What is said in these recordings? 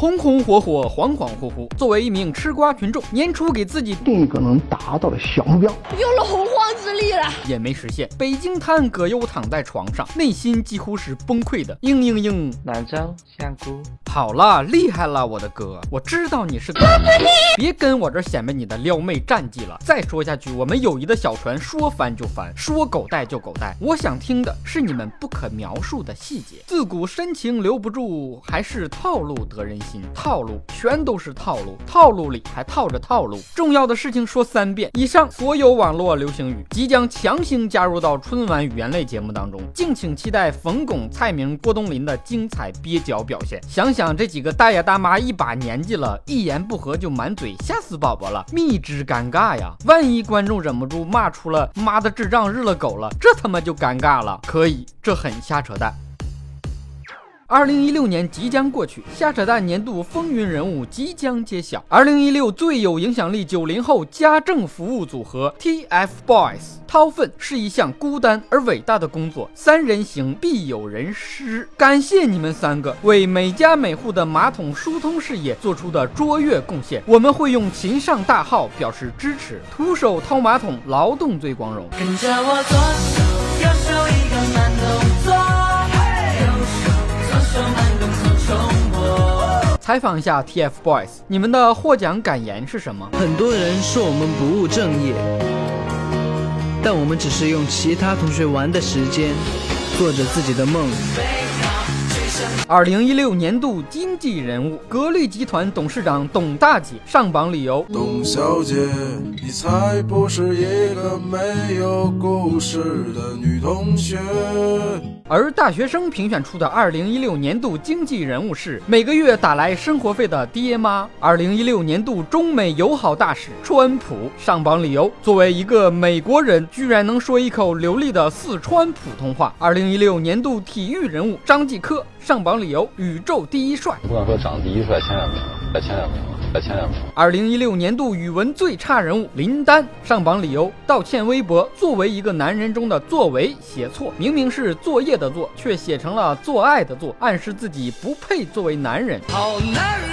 红红火火，恍恍惚惚。作为一名吃瓜群众，年初给自己定一个能达到的小目标，有了洪也没实现。北京滩葛优躺在床上，内心几乎是崩溃的。嘤嘤嘤，兰州香菇。好了，厉害了，我的哥，我知道你是个，别跟我这显摆你的撩妹战绩了。再说下去，我们友谊的小船说翻就翻，说狗带就狗带。我想听的是你们不可描述的细节。自古深情留不住，还是套路得人心。套路全都是套路，套路里还套着套路。重要的事情说三遍。以上所有网络流行语即将强行加入到春晚语言类节目当中，敬请期待冯巩、蔡明、郭冬临的精彩憋脚表现。想想这几个大爷大妈一把年纪了，一言不合就满嘴，吓死宝宝了，蜜汁尴尬呀！万一观众忍不住骂出了“妈的智障日了狗了”，这他妈就尴尬了。可以，这很瞎扯淡。二零一六年即将过去，瞎扯淡年度风云人物即将揭晓。二零一六最有影响力九零后家政服务组合 TFBOYS，掏粪是一项孤单而伟大的工作，三人行必有人师。感谢你们三个为每家每户的马桶疏通事业做出的卓越贡献，我们会用琴上大号表示支持。徒手掏马桶，劳动最光荣。跟着我左手右手一个慢动作，采访一下 TFBOYS，你们的获奖感言是什么？很多人说我们不务正业，但我们只是用其他同学玩的时间，做着自己的梦。二零一六年度经济人物，格力集团董事长董大姐上榜理由：董小姐，你才不是一个没有故事的女同学。而大学生评选出的二零一六年度经济人物是每个月打来生活费的爹妈。二零一六年度中美友好大使川普上榜理由：作为一个美国人，居然能说一口流利的四川普通话。二零一六年度体育人物张继科上榜理由：宇宙第一帅。不敢说长得第一帅，前两名，在前两名，在前两名。二零一六年度语文最差人物林丹上榜理由：道歉微博，作为一个男人中的作为写错，明明是作业的作，却写成了做爱的做，暗示自己不配作为男人。好男人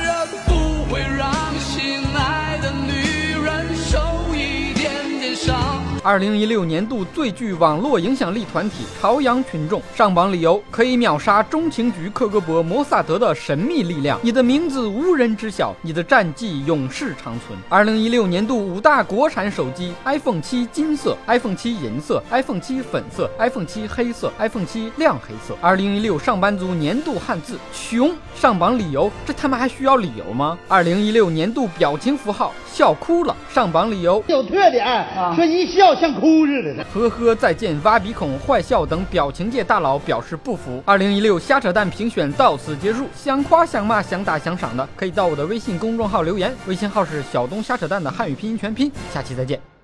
二零一六年度最具网络影响力团体朝阳群众上榜理由：可以秒杀中情局、克格勃、摩萨德的神秘力量，你的名字无人知晓，你的战绩永世长存。二零一六年度五大国产手机：iPhone 七金色、iPhone 七银色、iPhone 七粉色、iPhone 七黑色、iPhone 七亮黑色。二零一六上班族年度汉字穷上榜理由：这他妈还需要理由吗？二零一六年度表情符号笑哭了上榜理由：有特点，说一笑像哭似的。呵呵，再见，挖鼻孔、坏笑等表情界大佬表示不服。二零一六瞎扯淡评选到此结束，想夸想骂想打想赏的，可以到我的微信公众号留言，微信号是小东瞎扯淡的汉语拼音全拼。下期再见。